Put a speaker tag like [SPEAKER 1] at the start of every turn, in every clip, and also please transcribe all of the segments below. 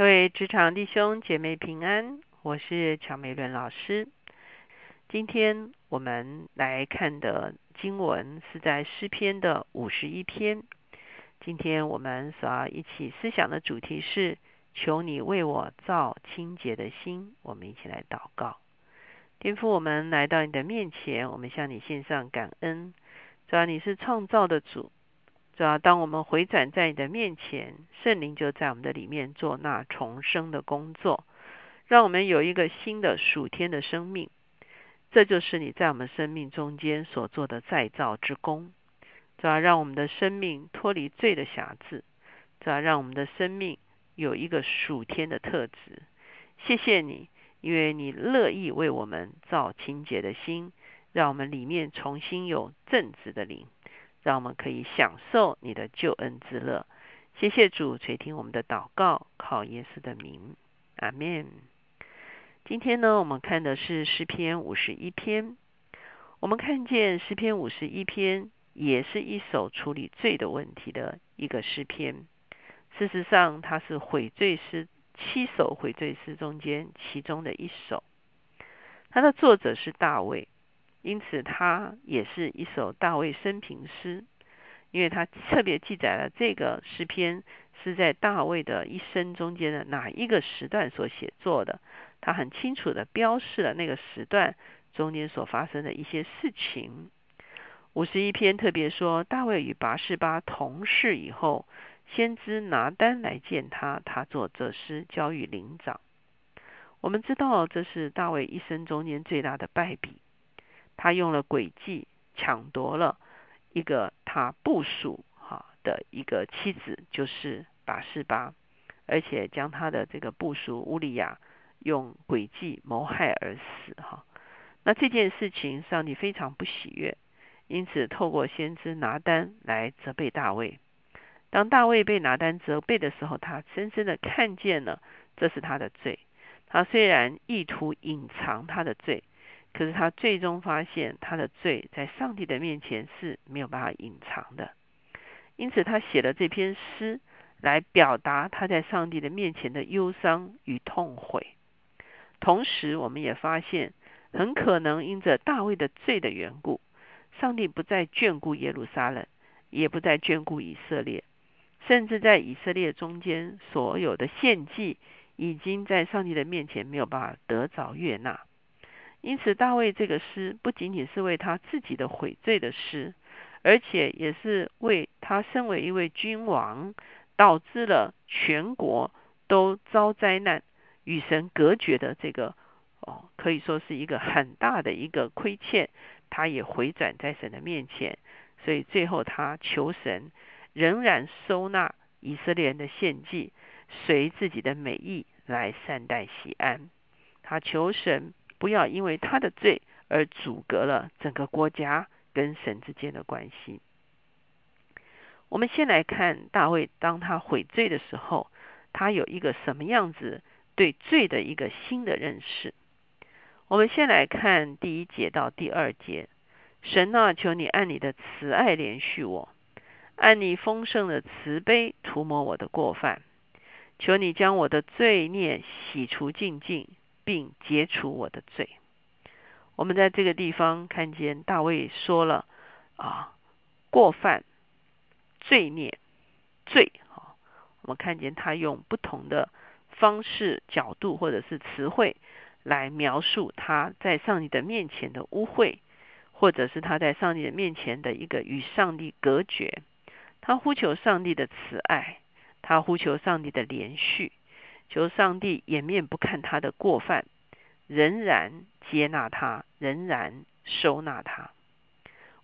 [SPEAKER 1] 各位职场弟兄姐妹平安，我是乔美伦老师。今天我们来看的经文是在诗篇的五十一篇。今天我们所要一起思想的主题是：求你为我造清洁的心。我们一起来祷告，天父，我们来到你的面前，我们向你献上感恩。主要你是创造的主。主要当我们回转在你的面前，圣灵就在我们的里面做那重生的工作，让我们有一个新的属天的生命。这就是你在我们生命中间所做的再造之功。主要让我们的生命脱离罪的辖制，主要让我们的生命有一个属天的特质。谢谢你，因为你乐意为我们造清洁的心，让我们里面重新有正直的灵。让我们可以享受你的救恩之乐。谢谢主垂听我们的祷告，靠耶稣的名，阿门。今天呢，我们看的是诗篇五十一篇。我们看见诗篇五十一篇也是一首处理罪的问题的一个诗篇。事实上，它是悔罪诗七首悔罪诗中间其中的一首。它的作者是大卫。因此，它也是一首大卫生平诗，因为它特别记载了这个诗篇是在大卫的一生中间的哪一个时段所写作的。他很清楚的标示了那个时段中间所发生的一些事情。五十一篇特别说，大卫与拔示巴同事以后，先知拿单来见他，他做这诗交与灵长。我们知道，这是大卫一生中间最大的败笔。他用了诡计抢夺了一个他部属哈的一个妻子，就是拔示巴，而且将他的这个部属乌利亚用诡计谋害而死哈。那这件事情上帝非常不喜悦，因此透过先知拿单来责备大卫。当大卫被拿单责备的时候，他深深的看见了这是他的罪。他虽然意图隐藏他的罪。可是他最终发现，他的罪在上帝的面前是没有办法隐藏的。因此，他写了这篇诗来表达他在上帝的面前的忧伤与痛悔。同时，我们也发现，很可能因着大卫的罪的缘故，上帝不再眷顾耶路撒冷，也不再眷顾以色列，甚至在以色列中间所有的献祭，已经在上帝的面前没有办法得着悦纳。因此，大卫这个诗不仅仅是为他自己的悔罪的诗，而且也是为他身为一位君王，导致了全国都遭灾难、与神隔绝的这个哦，可以说是一个很大的一个亏欠。他也回转在神的面前，所以最后他求神仍然收纳以色列人的献祭，随自己的美意来善待西安。他求神。不要因为他的罪而阻隔了整个国家跟神之间的关系。我们先来看大卫，当他悔罪的时候，他有一个什么样子对罪的一个新的认识。我们先来看第一节到第二节：神啊，求你按你的慈爱连续我，按你丰盛的慈悲涂抹我的过犯，求你将我的罪孽洗除净净。并解除我的罪。我们在这个地方看见大卫说了啊，过犯、罪孽、罪。好，我们看见他用不同的方式、角度或者是词汇来描述他在上帝的面前的污秽，或者是他在上帝的面前的一个与上帝隔绝。他呼求上帝的慈爱，他呼求上帝的连续。求上帝掩面不看他的过犯，仍然接纳他，仍然收纳他。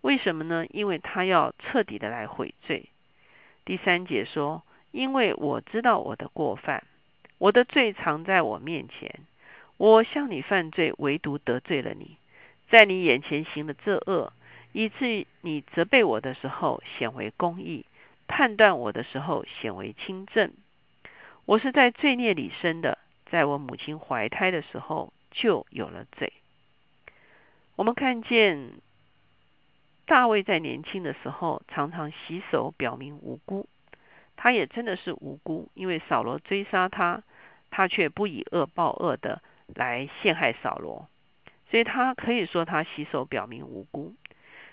[SPEAKER 1] 为什么呢？因为他要彻底的来悔罪。第三节说：“因为我知道我的过犯，我的罪藏在我面前。我向你犯罪，唯独得罪了你，在你眼前行了这恶，以致你责备我的时候显为公义，判断我的时候显为轻正。”我是在罪孽里生的，在我母亲怀胎的时候就有了罪。我们看见大卫在年轻的时候常常洗手表明无辜，他也真的是无辜，因为扫罗追杀他，他却不以恶报恶的来陷害扫罗，所以他可以说他洗手表明无辜。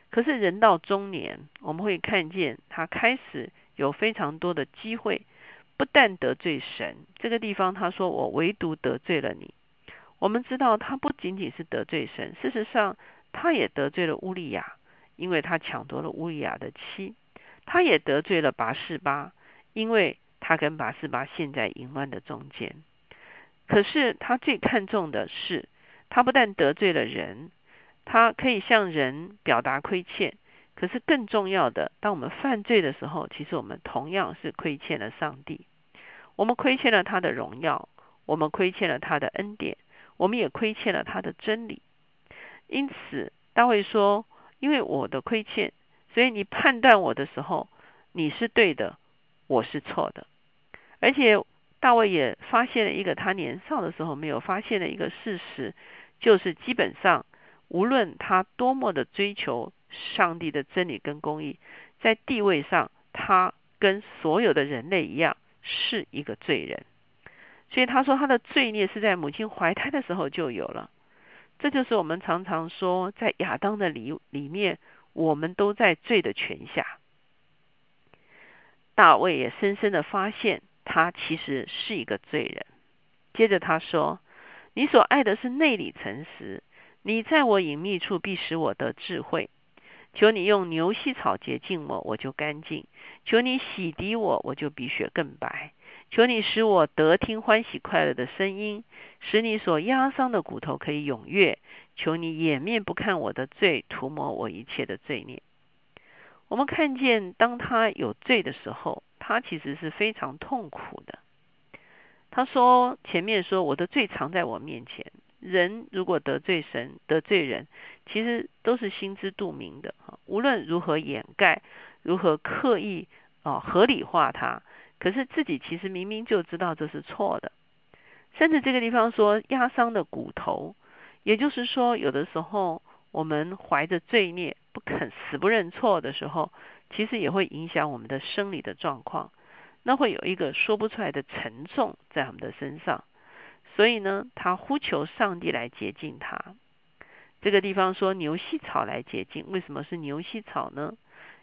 [SPEAKER 1] 可是人到中年，我们会看见他开始有非常多的机会，不但得罪神，这个地方他说我唯独得罪了你。我们知道他不仅仅是得罪神，事实上他也得罪了乌利亚，因为他抢夺了乌利亚的妻；他也得罪了拔示巴，因为他跟拔示巴陷在淫乱的中间。可是他最看重的是，他不但得罪了人，他可以向人表达亏欠。可是更重要的，当我们犯罪的时候，其实我们同样是亏欠了上帝。我们亏欠了他的荣耀，我们亏欠了他的恩典。我们也亏欠了他的真理，因此大卫说：“因为我的亏欠，所以你判断我的时候，你是对的，我是错的。”而且大卫也发现了一个他年少的时候没有发现的一个事实，就是基本上无论他多么的追求上帝的真理跟公义，在地位上，他跟所有的人类一样是一个罪人。所以他说，他的罪孽是在母亲怀胎的时候就有了。这就是我们常常说，在亚当的里里面，我们都在罪的权下。大卫也深深的发现，他其实是一个罪人。接着他说：“你所爱的是内里诚实，你在我隐秘处必使我得智慧。求你用牛膝草洁净我，我就干净；求你洗涤我，我就比雪更白。”求你使我得听欢喜快乐的声音，使你所压伤的骨头可以踊跃。求你掩面不看我的罪，涂抹我一切的罪孽。我们看见，当他有罪的时候，他其实是非常痛苦的。他说：“前面说我的罪藏在我面前，人如果得罪神、得罪人，其实都是心知肚明的。无论如何掩盖，如何刻意啊合理化它。”可是自己其实明明就知道这是错的，甚至这个地方说压伤的骨头，也就是说，有的时候我们怀着罪孽不肯死不认错的时候，其实也会影响我们的生理的状况，那会有一个说不出来的沉重在我们的身上。所以呢，他呼求上帝来洁净他。这个地方说牛膝草来洁净，为什么是牛膝草呢？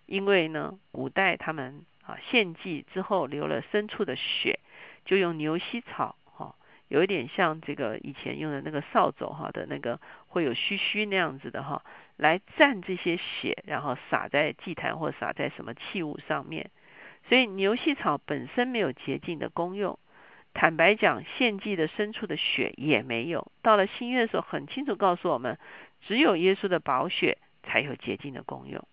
[SPEAKER 1] 因为呢，古代他们。啊，献祭之后流了牲畜的血，就用牛膝草，哈，有一点像这个以前用的那个扫帚，哈的那个会有须须那样子的，哈，来蘸这些血，然后撒在祭坛或撒在什么器物上面。所以牛膝草本身没有洁净的功用。坦白讲，献祭的牲畜的血也没有。到了新约的时候，很清楚告诉我们，只有耶稣的宝血才有洁净的功用。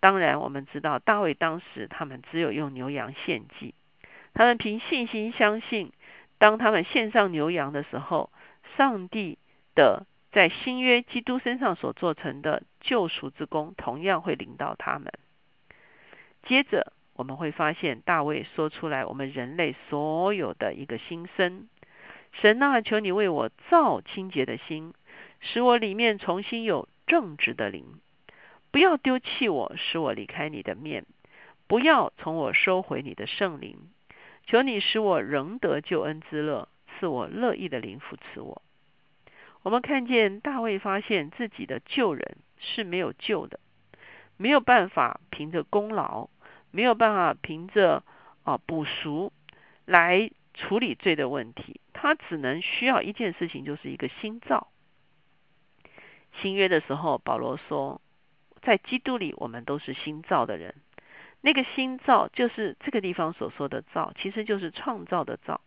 [SPEAKER 1] 当然，我们知道大卫当时他们只有用牛羊献祭，他们凭信心相信，当他们献上牛羊的时候，上帝的在新约基督身上所做成的救赎之功，同样会领到他们。接着我们会发现大卫说出来我们人类所有的一个心声：神啊，求你为我造清洁的心，使我里面重新有正直的灵。不要丢弃我，使我离开你的面；不要从我收回你的圣灵。求你使我仍得救恩之乐，赐我乐意的灵扶持我。我们看见大卫发现自己的旧人是没有救的，没有办法凭着功劳，没有办法凭着啊补赎来处理罪的问题。他只能需要一件事情，就是一个心造。新约的时候，保罗说。在基督里，我们都是新造的人。那个新造，就是这个地方所说的造，其实就是创造的造。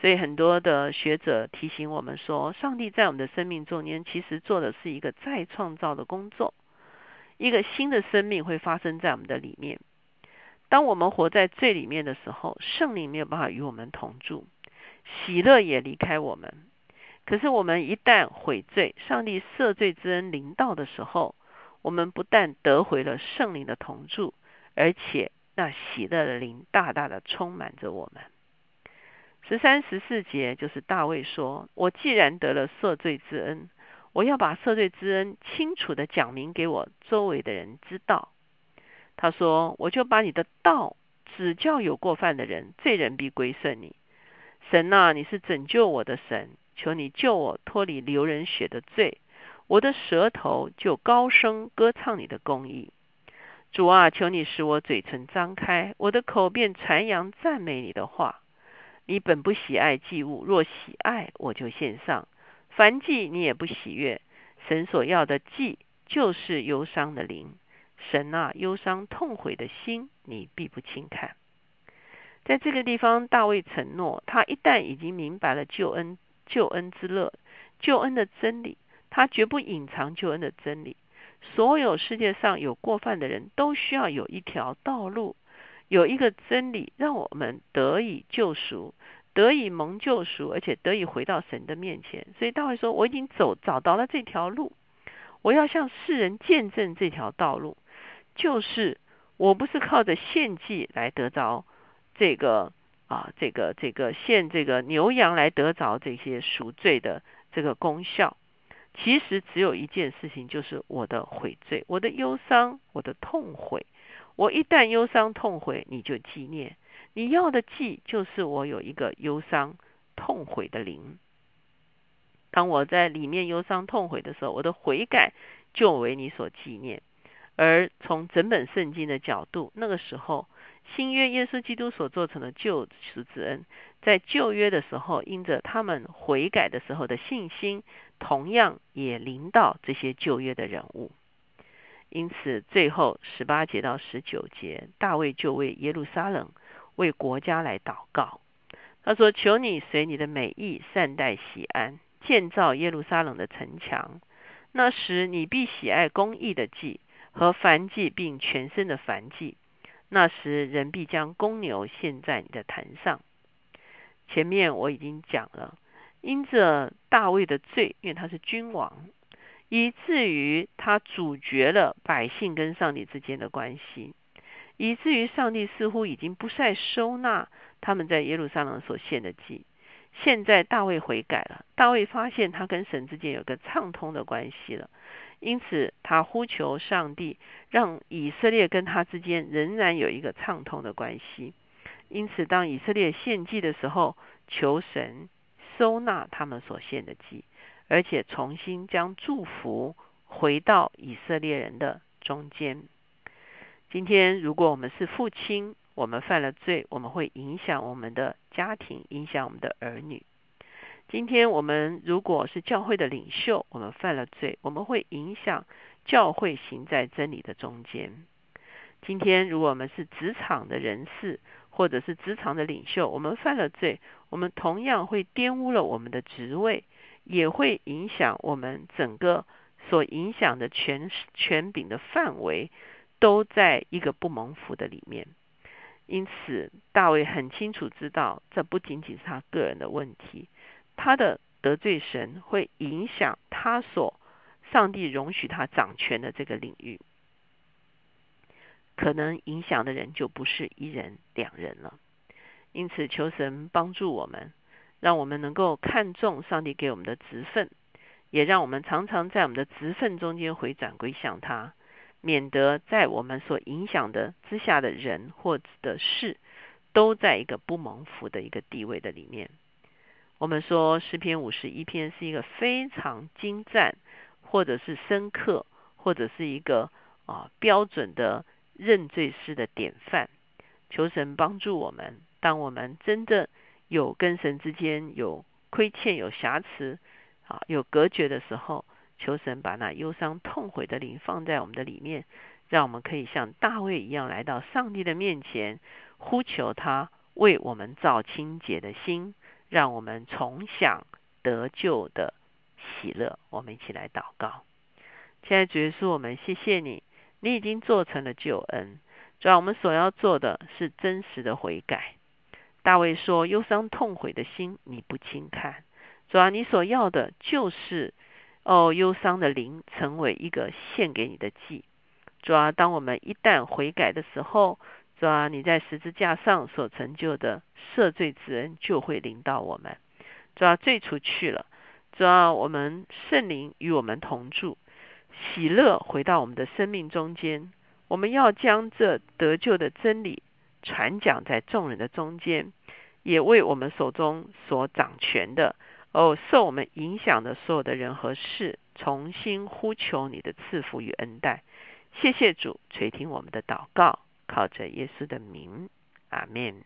[SPEAKER 1] 所以很多的学者提醒我们说，上帝在我们的生命中间，其实做的是一个再创造的工作。一个新的生命会发生在我们的里面。当我们活在罪里面的时候，圣灵没有办法与我们同住，喜乐也离开我们。可是我们一旦悔罪，上帝赦罪之恩临到的时候，我们不但得回了圣灵的同住，而且那喜乐的灵大大的充满着我们。十三十四节就是大卫说：“我既然得了赦罪之恩，我要把赦罪之恩清楚的讲明给我周围的人知道。”他说：“我就把你的道指教有过犯的人，罪人必归顺你。神呐，你是拯救我的神，求你救我脱离流人血的罪。我的舌头就高声歌唱你的公义。主啊，求你使我嘴唇张开，我的口便传扬赞美你的话。你本不喜爱祭物，若喜爱，我就献上。凡祭你也不喜悦。神所要的祭，就是忧伤的灵。神啊，忧伤痛悔的心，你必不轻看。在这个地方，大卫承诺，他一旦已经明白了救恩、救恩之乐、救恩的真理，他绝不隐藏救恩的真理。所有世界上有过犯的人都需要有一条道路，有一个真理，让我们得以救赎，得以蒙救赎，而且得以回到神的面前。所以大卫说：“我已经走找到了这条路，我要向世人见证这条道路，就是我不是靠着献祭来得着这个啊，这个这个献这个牛羊来得着这些赎罪的这个功效。”其实只有一件事情，就是我的悔罪，我的忧伤，我的痛悔。我一旦忧伤痛悔，你就纪念。你要的记，就是我有一个忧伤痛悔的灵。当我在里面忧伤痛悔的时候，我的悔改就为你所纪念。而从整本圣经的角度，那个时候新约耶稣基督所做成的救赎之恩，在旧约的时候，因着他们悔改的时候的信心。同样也临到这些旧约的人物，因此最后十八节到十九节，大卫就为耶路撒冷、为国家来祷告。他说：“求你随你的美意善待西安，建造耶路撒冷的城墙。那时你必喜爱公义的祭和燔祭，并全身的燔祭。那时人必将公牛献在你的坛上。”前面我已经讲了。因着大卫的罪，因为他是君王，以至于他阻绝了百姓跟上帝之间的关系，以至于上帝似乎已经不再收纳他们在耶路撒冷所献的祭。现在大卫悔改了，大卫发现他跟神之间有个畅通的关系了，因此他呼求上帝，让以色列跟他之间仍然有一个畅通的关系。因此，当以色列献祭的时候，求神。收纳他们所献的祭，而且重新将祝福回到以色列人的中间。今天，如果我们是父亲，我们犯了罪，我们会影响我们的家庭，影响我们的儿女。今天，我们如果是教会的领袖，我们犯了罪，我们会影响教会行在真理的中间。今天，如果我们是职场的人士，或者是职场的领袖，我们犯了罪，我们同样会玷污了我们的职位，也会影响我们整个所影响的权权柄的范围，都在一个不蒙福的里面。因此，大卫很清楚知道，这不仅仅是他个人的问题，他的得罪神会影响他所上帝容许他掌权的这个领域。可能影响的人就不是一人两人了，因此求神帮助我们，让我们能够看重上帝给我们的职分，也让我们常常在我们的职分中间回转归向他，免得在我们所影响的之下的人或者的事，都在一个不蒙福的一个地位的里面。我们说诗篇五十一篇是一个非常精湛，或者是深刻，或者是一个啊标准的。认罪师的典范，求神帮助我们。当我们真的有跟神之间有亏欠、有瑕疵、啊有隔绝的时候，求神把那忧伤痛悔的灵放在我们的里面，让我们可以像大卫一样来到上帝的面前，呼求他为我们造清洁的心，让我们重享得救的喜乐。我们一起来祷告。亲爱的主耶稣，我们谢谢你。你已经做成了救恩，主要我们所要做的是真实的悔改。大卫说：“忧伤痛悔的心，你不轻看。”主要你所要的就是哦，忧伤的灵成为一个献给你的祭。主要当我们一旦悔改的时候，主要你在十字架上所成就的赦罪之恩就会临到我们。主要罪除去了，主要我们圣灵与我们同住。喜乐回到我们的生命中间，我们要将这得救的真理传讲在众人的中间，也为我们手中所掌权的，哦，受我们影响的所有的人和事，重新呼求你的赐福与恩待。谢谢主垂听我们的祷告，靠着耶稣的名，阿门。